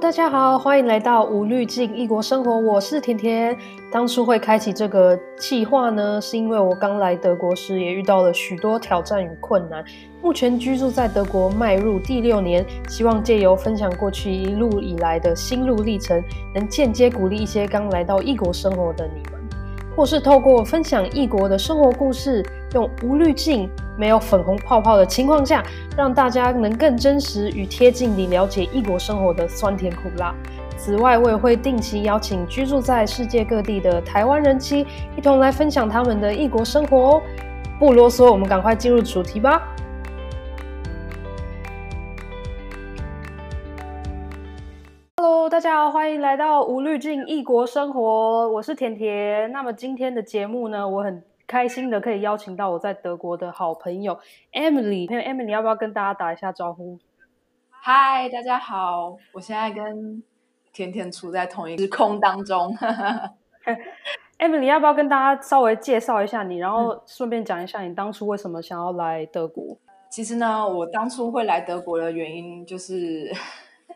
大家好，欢迎来到无滤镜异国生活，我是甜甜。当初会开启这个计划呢，是因为我刚来德国时也遇到了许多挑战与困难。目前居住在德国迈入第六年，希望借由分享过去一路以来的心路历程，能间接鼓励一些刚来到异国生活的你们。或是透过分享异国的生活故事，用无滤镜、没有粉红泡泡的情况下，让大家能更真实与贴近地了解异国生活的酸甜苦辣。此外，我也会定期邀请居住在世界各地的台湾人妻，一同来分享他们的异国生活哦。不啰嗦，我们赶快进入主题吧。大家好，欢迎来到无滤镜异国生活，我是甜甜。那么今天的节目呢，我很开心的可以邀请到我在德国的好朋友 Emily。朋友 Emily，你要不要跟大家打一下招呼？嗨，大家好，我现在跟甜甜处在同一个时空当中。Emily，要不要跟大家稍微介绍一下你，然后顺便讲一下你当初为什么想要来德国？其实呢，我当初会来德国的原因就是。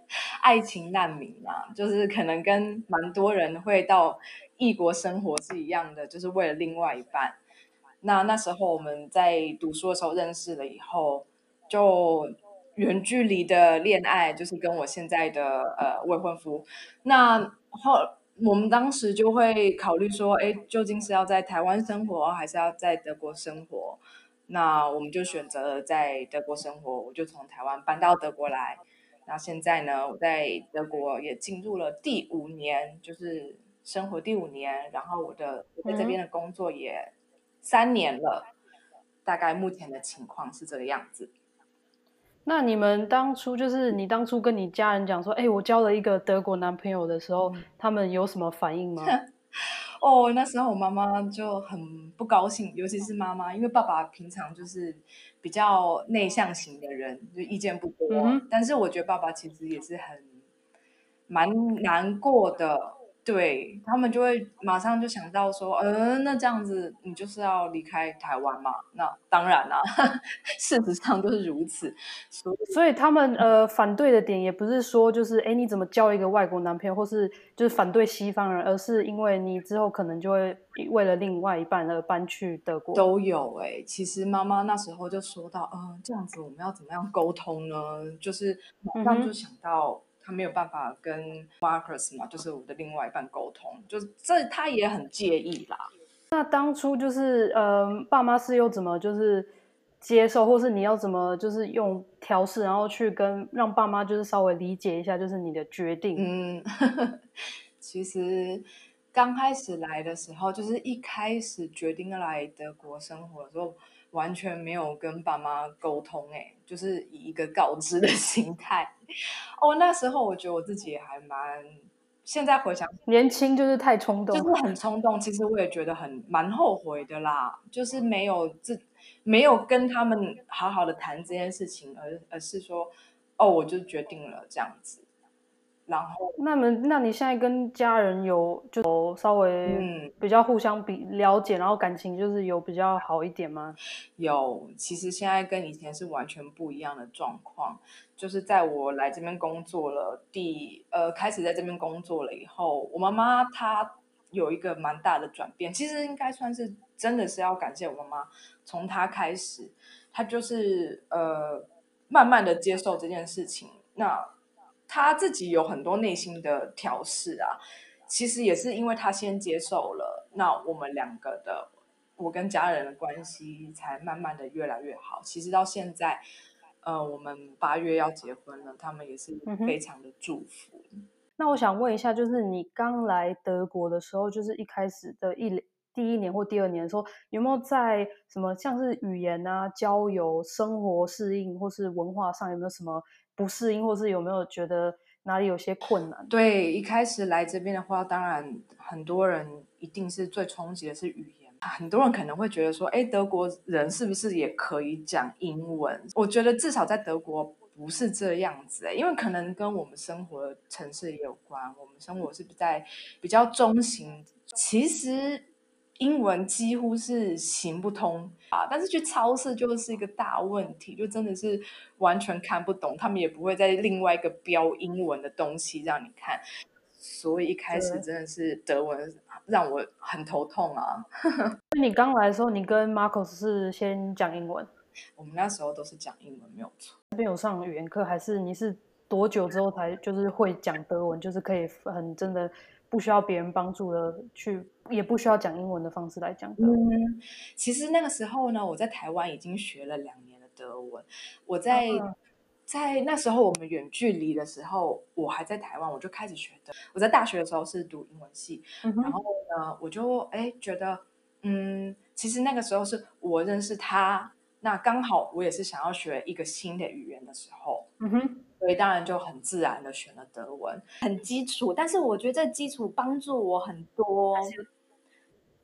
爱情难民嘛，就是可能跟蛮多人会到异国生活是一样的，就是为了另外一半。那那时候我们在读书的时候认识了以后，就远距离的恋爱，就是跟我现在的呃未婚夫。那后我们当时就会考虑说，哎，究竟是要在台湾生活，还是要在德国生活？那我们就选择了在德国生活，我就从台湾搬到德国来。那现在呢，我在德国也进入了第五年，就是生活第五年。然后我的我在这边的工作也三年了，嗯、大概目前的情况是这个样子。那你们当初就是你当初跟你家人讲说，哎，我交了一个德国男朋友的时候，嗯、他们有什么反应吗？哦，那时候我妈妈就很不高兴，尤其是妈妈，因为爸爸平常就是比较内向型的人，就意见不多。嗯、但是我觉得爸爸其实也是很蛮难过的。对，他们就会马上就想到说，嗯、呃，那这样子你就是要离开台湾嘛？那当然啦、啊，事实上就是如此。所以，所以他们呃反对的点也不是说就是哎你怎么交一个外国男朋友，或是就是反对西方人，而是因为你之后可能就会为了另外一半而搬去德国。都有哎、欸，其实妈妈那时候就说到，嗯、呃，这样子我们要怎么样沟通呢？就是马上就想到。他没有办法跟 Marcus 嘛，就是我的另外一半沟通，就是这他也很介意啦。那当初就是呃，爸妈是又怎么就是接受，或是你要怎么就是用调试，然后去跟让爸妈就是稍微理解一下，就是你的决定。嗯，呵 呵其实刚开始来的时候，就是一开始决定要来德国生活的时候。完全没有跟爸妈沟通，哎，就是以一个告知的 心态。哦，那时候我觉得我自己也还蛮，现在回想，年轻就是太冲动，就是很冲动。其实我也觉得很蛮后悔的啦，就是没有自没有跟他们好好的谈这件事情，而而是说，哦，我就决定了这样子。然后，那么，那你现在跟家人有就有稍微比较互相比了解，嗯、然后感情就是有比较好一点吗？有，其实现在跟以前是完全不一样的状况。就是在我来这边工作了第呃开始在这边工作了以后，我妈妈她有一个蛮大的转变。其实应该算是真的是要感谢我妈妈，从她开始，她就是呃慢慢的接受这件事情。那他自己有很多内心的调试啊，其实也是因为他先接受了，那我们两个的，我跟家人的关系才慢慢的越来越好。其实到现在，呃，我们八月要结婚了，他们也是非常的祝福。嗯。那我想问一下，就是你刚来德国的时候，就是一开始的一第一年或第二年的时候，有没有在什么像是语言啊、交友、生活适应，或是文化上有没有什么？不适应，或是有没有觉得哪里有些困难？对，一开始来这边的话，当然很多人一定是最冲击的是语言。很多人可能会觉得说，哎，德国人是不是也可以讲英文？我觉得至少在德国不是这样子，因为可能跟我们生活的城市也有关。我们生活是在比较中型，其实英文几乎是行不通啊，但是去超市就是一个大问题，就真的是完全看不懂，他们也不会在另外一个标英文的东西让你看，所以一开始真的是德文让我很头痛啊。那你刚来的时候，你跟 Marcus 是先讲英文？我们那时候都是讲英文，没有错。那边有上语言课，还是你是多久之后才就是会讲德文，就是可以很真的？不需要别人帮助的去，也不需要讲英文的方式来讲。嗯，其实那个时候呢，我在台湾已经学了两年的德文。我在、啊、在那时候我们远距离的时候，我还在台湾，我就开始学德。我在大学的时候是读英文系，嗯、然后呢，我就哎觉得，嗯，其实那个时候是我认识他，那刚好我也是想要学一个新的语言的时候。嗯哼。所以当然就很自然的选了德文，很基础，但是我觉得这基础帮助我很多。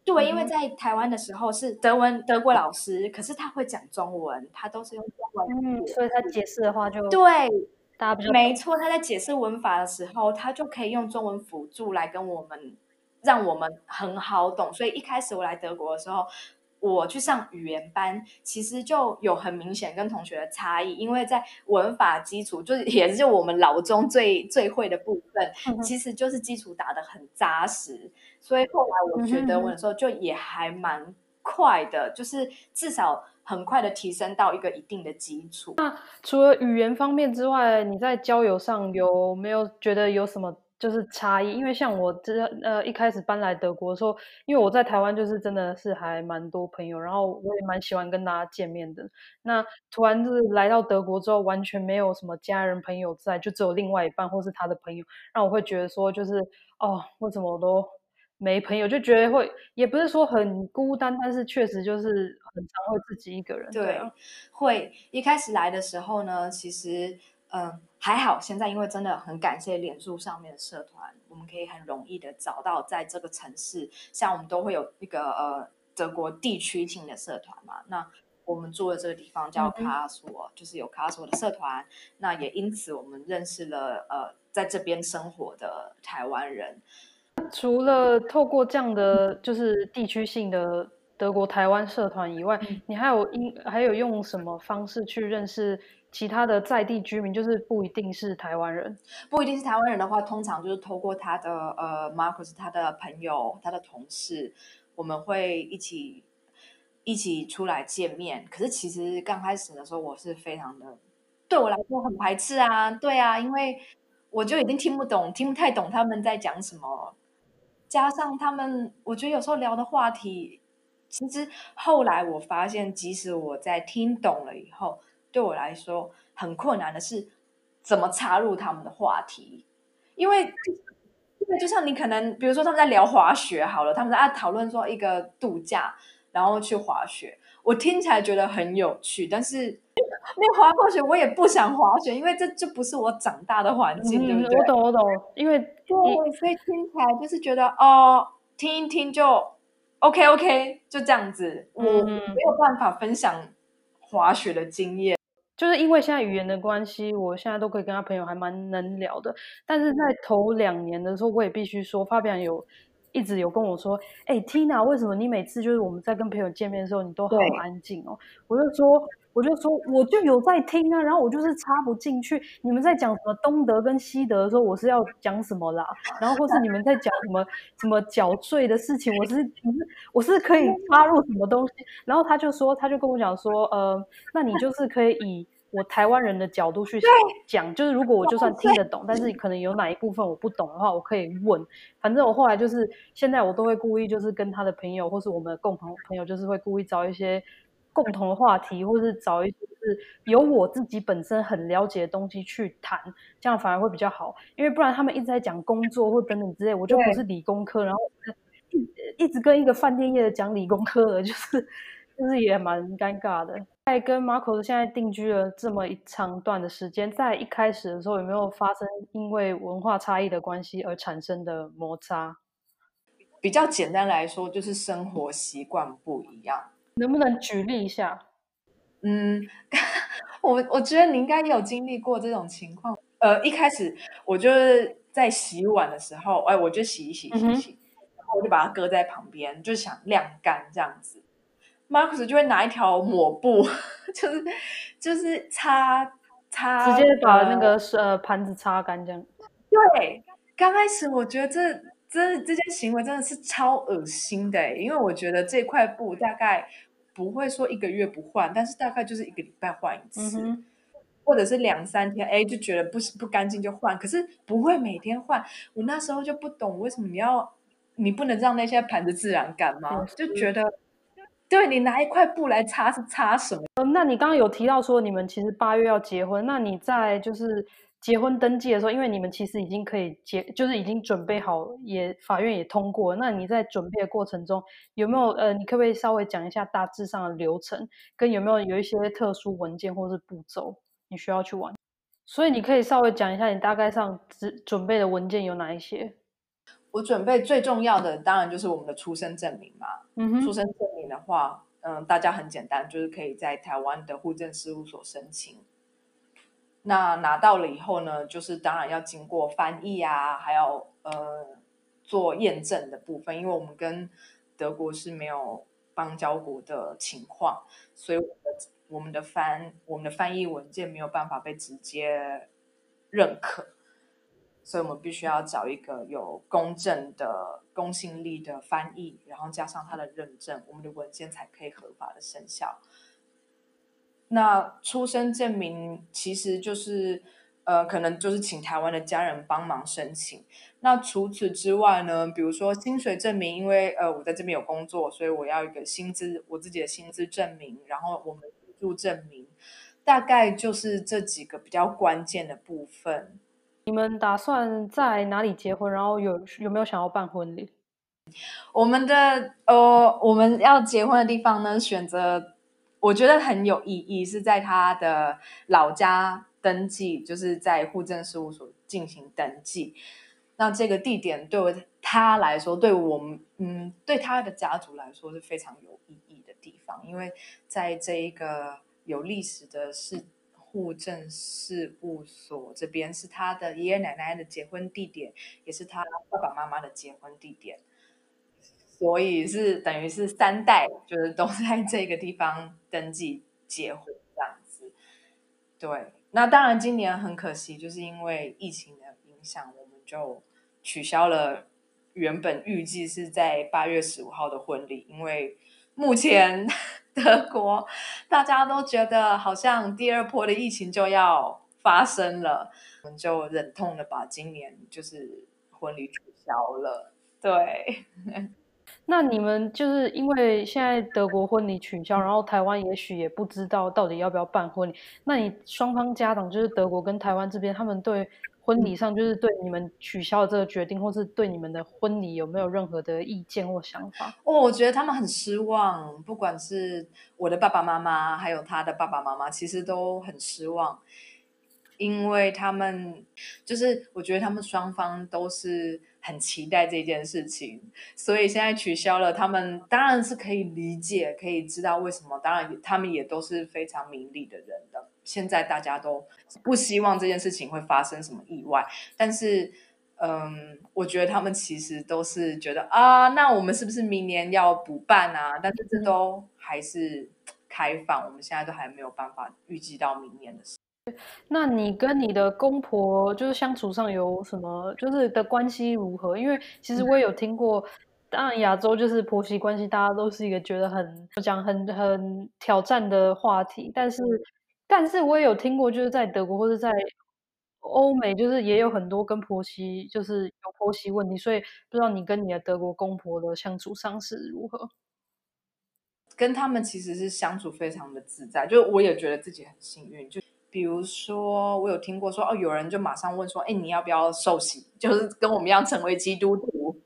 对，因为在台湾的时候是德文德国老师，可是他会讲中文，他都是用中文，嗯，所以他解释的话就对，大家没错，他在解释文法的时候，他就可以用中文辅助来跟我们，让我们很好懂。所以一开始我来德国的时候。我去上语言班，其实就有很明显跟同学的差异，因为在文法基础，就是也是就我们老中最最会的部分，嗯，其实就是基础打得很扎实，所以后来我学德文的时候就也还蛮快的，嗯，就是至少很快的提升到一个一定的基础。那除了语言方面之外，你在交友上有没有觉得有什么？就是差异，因为像我这呃一开始搬来德国的时候，因为我在台湾就是真的是还蛮多朋友，然后我也蛮喜欢跟大家见面的。那突然就是来到德国之后，完全没有什么家人朋友在，就只有另外一半或是他的朋友，让我会觉得说就是哦，为什么我都没朋友？就觉得会也不是说很孤单，但是确实就是很常会自己一个人。对，对，会一开始来的时候呢，其实。嗯，还好。现在因为真的很感谢脸书上面的社团，我们可以很容易的找到在这个城市，像我们都会有一个呃德国地区性的社团嘛。那我们住的这个地方叫卡索，嗯，就是有卡索的社团。那也因此我们认识了呃在这边生活的台湾人。除了透过这样的就是地区性的德国台湾社团以外，嗯，你还有因还有用什么方式去认识？其他的在地居民就是不一定是台湾人，不一定是台湾人的话，通常就是透过他的呃，Marcus 他的朋友、他的同事，我们会一起一起出来见面。可是其实刚开始的时候，我是非常的，对我来说很排斥啊，对啊，因为我就已经听不懂、听不太懂他们在讲什么，加上他们，我觉得有时候聊的话题，其实后来我发现，即使我在听懂了以后。对我来说很困难的是怎么插入他们的话题，因为因为就像你可能比如说他们在聊滑雪好了，他们在啊讨论说一个度假，然后去滑雪，我听起来觉得很有趣，但是没有滑过雪，我也不想滑雪，因为这就不是我长大的环境，嗯、对不对？我懂，我懂，因为。对，所以听起来就是觉得哦，听一听就 OK OK，就这样子，我没有办法分享滑雪的经验。就是因为现在语言的关系，我现在都可以跟他朋友还蛮能聊的。但是在头两年的时候，我也必须说，发表有一直有跟我说：“哎、欸，Tina，为什么你每次就是我们在跟朋友见面的时候，你都好安静哦？”我就说，我就说，我就有在听啊，然后我就是插不进去。你们在讲什么东德跟西德的时候，我是要讲什么啦？然后或是你们在讲什么什么缴税的事情，我是我是我是可以插入什么东西？然后他就说，他就跟我讲说：“呃，那你就是可以以。”我台湾人的角度去讲，就是如果我就算听得懂，但是可能有哪一部分我不懂的话，我可以问。反正我后来就是现在我都会故意就是跟他的朋友或是我们的共同朋友，就是会故意找一些共同的话题，或是找一些是有我自己本身很了解的东西去谈，这样反而会比较好。因为不然他们一直在讲工作或等等之类，我就不是理工科，然后一一直跟一个饭店业的讲理工科的，就是就是也蛮尴尬的。在跟 Marcus 现在定居了这么一长段的时间，在一开始的时候有没有发生因为文化差异的关系而产生的摩擦？比较简单来说，就是生活习惯不一样。能不能举例一下？嗯，我我觉得你应该有经历过这种情况。呃，一开始我就是在洗碗的时候，哎，我就洗一洗洗一洗，然后我就把它搁在旁边，就想晾干这样子。Marcus 就会拿一条抹布，就是就是擦擦，直接把那个呃盘子擦干这样。对，刚开始我觉得这这这件行为真的是超恶心的，因为我觉得这块布大概不会说一个月不换，但是大概就是一个礼拜换一次，嗯、或者是两三天，哎，就觉得不不干净就换，可是不会每天换。我那时候就不懂为什么你要，你不能让那些盘子自然干吗？就觉得。对，你拿一块布来擦是擦什么？嗯，那你刚刚有提到说你们其实八月要结婚，那你在就是结婚登记的时候，因为你们其实已经可以结，就是已经准备好，也法院也通过。那你在准备的过程中有没有呃，你可不可以稍微讲一下大致上的流程，跟有没有有一些特殊文件或是步骤你需要去完？所以你可以稍微讲一下你大概上准准备的文件有哪一些？我准备最重要的当然就是我们的出生证明嘛。嗯哼，出生证明的话，嗯，大家很简单，就是可以在台湾的户政事务所申请。那拿到了以后呢，就是当然要经过翻译啊，还有呃做验证的部分，因为我们跟德国是没有邦交国的情况，所以我们的我们的翻我们的翻译文件没有办法被直接认可。所以我们必须要找一个有公正的、公信力的翻译，然后加上他的认证，我们的文件才可以合法的生效。那出生证明其实就是，呃，可能就是请台湾的家人帮忙申请。那除此之外呢，比如说薪水证明，因为呃我在这边有工作，所以我要一个薪资，我自己的薪资证明，然后我们居住证明，大概就是这几个比较关键的部分。你们打算在哪里结婚？然后有有没有想要办婚礼？我们的呃，我们要结婚的地方呢，选择我觉得很有意义，是在他的老家登记，就是在户政事务所进行登记。那这个地点对他来说，对我们嗯，对他的家族来说是非常有意义的地方，因为在这一个有历史的是。户政事务所这边是他的爷爷奶奶的结婚地点，也是他爸爸妈妈的结婚地点，所以是等于是三代，就是都在这个地方登记结婚这样子。对，那当然今年很可惜，就是因为疫情的影响，我们就取消了原本预计是在八月十五号的婚礼，因为目前。德国，大家都觉得好像第二波的疫情就要发生了，我们就忍痛的把今年就是婚礼取消了。对，那你们就是因为现在德国婚礼取消，然后台湾也许也不知道到底要不要办婚礼，那你双方家长就是德国跟台湾这边，他们对。婚礼上就是对你们取消这个决定，或是对你们的婚礼有没有任何的意见或想法？哦，我觉得他们很失望，不管是我的爸爸妈妈，还有他的爸爸妈妈，其实都很失望，因为他们就是我觉得他们双方都是很期待这件事情，所以现在取消了，他们当然是可以理解，可以知道为什么，当然他们也都是非常明理的人的。现在大家都不希望这件事情会发生什么意外，但是，嗯，我觉得他们其实都是觉得啊，那我们是不是明年要补办啊？但是这都还是开放，我们现在都还没有办法预计到明年的事。那你跟你的公婆就是相处上有什么，就是的关系如何？因为其实我也有听过，当然亚洲就是婆媳关系，大家都是一个觉得很讲很很挑战的话题，但是。但是我也有听过，就是在德国或者在欧美，就是也有很多跟婆媳就是有婆媳问题，所以不知道你跟你的德国公婆的相处上是如何？跟他们其实是相处非常的自在，就我也觉得自己很幸运。就比如说，我有听过说，哦，有人就马上问说，哎，你要不要受洗？就是跟我们一样成为基督徒。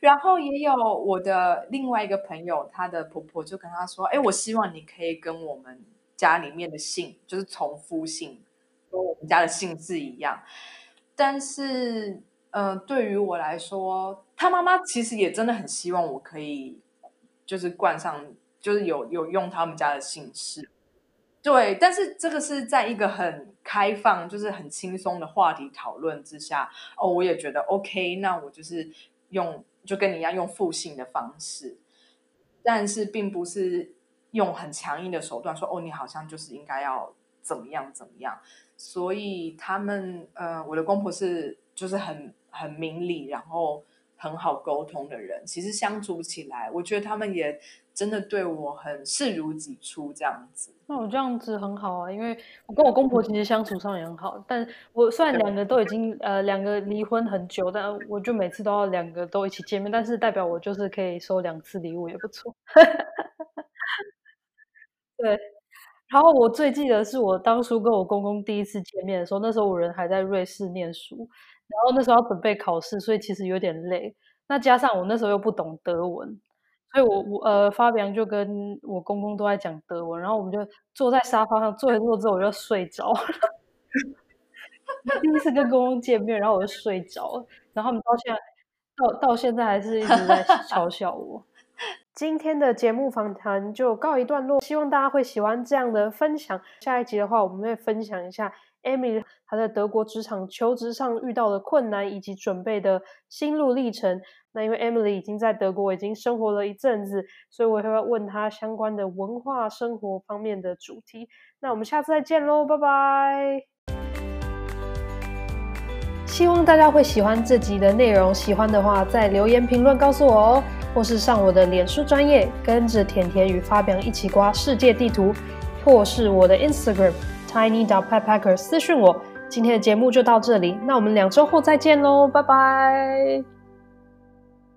然后也有我的另外一个朋友，她的婆婆就跟她说，哎，我希望你可以跟我们。家里面的姓就是从夫姓，跟我们家的姓氏一样。但是，呃，对于我来说，他妈妈其实也真的很希望我可以，就是冠上，就是有有用他们家的姓氏。对，但是这个是在一个很开放，就是很轻松的话题讨论之下，哦，我也觉得 OK，那我就是用。就跟你一样用负性的方式，但是并不是用很强硬的手段说哦，你好像就是应该要怎么样怎么样。所以他们呃，我的公婆是就是很很明理，然后很好沟通的人。其实相处起来，我觉得他们也真的对我很视如己出这样子。那我这样子很好啊，因为我跟我公婆其实相处上也很好，但我虽然两个都已经呃两个离婚很久，但我就每次都要两个都一起见面，但是代表我就是可以收两次礼物也不错。对，然后我最记得是我当初跟我公公第一次见面的时候，那时候我人还在瑞士念书，然后那时候要准备考试，所以其实有点累。那加上我那时候又不懂德文。所以我，我我呃，发表就跟我公公都在讲德文，然后我们就坐在沙发上坐一坐之后，我就睡着了。第一次跟公公见面，然后我就睡着了，然后他们到现在到到现在还是一直在嘲 笑我。今天的节目访谈就告一段落，希望大家会喜欢这样的分享。下一集的话，我们会分享一下 Emily 她在德国职场求职上遇到的困难以及准备的心路历程。那因为 Emily 已经在德国已经生活了一阵子，所以我也会问她相关的文化生活方面的主题。那我们下次再见喽，拜拜！希望大家会喜欢这集的内容，喜欢的话再留言评论告诉我哦，或是上我的脸书专业，跟着甜甜与发表一起刮世界地图，或是我的 Instagram tiny.petpacker 私讯我。今天的节目就到这里，那我们两周后再见喽，拜拜！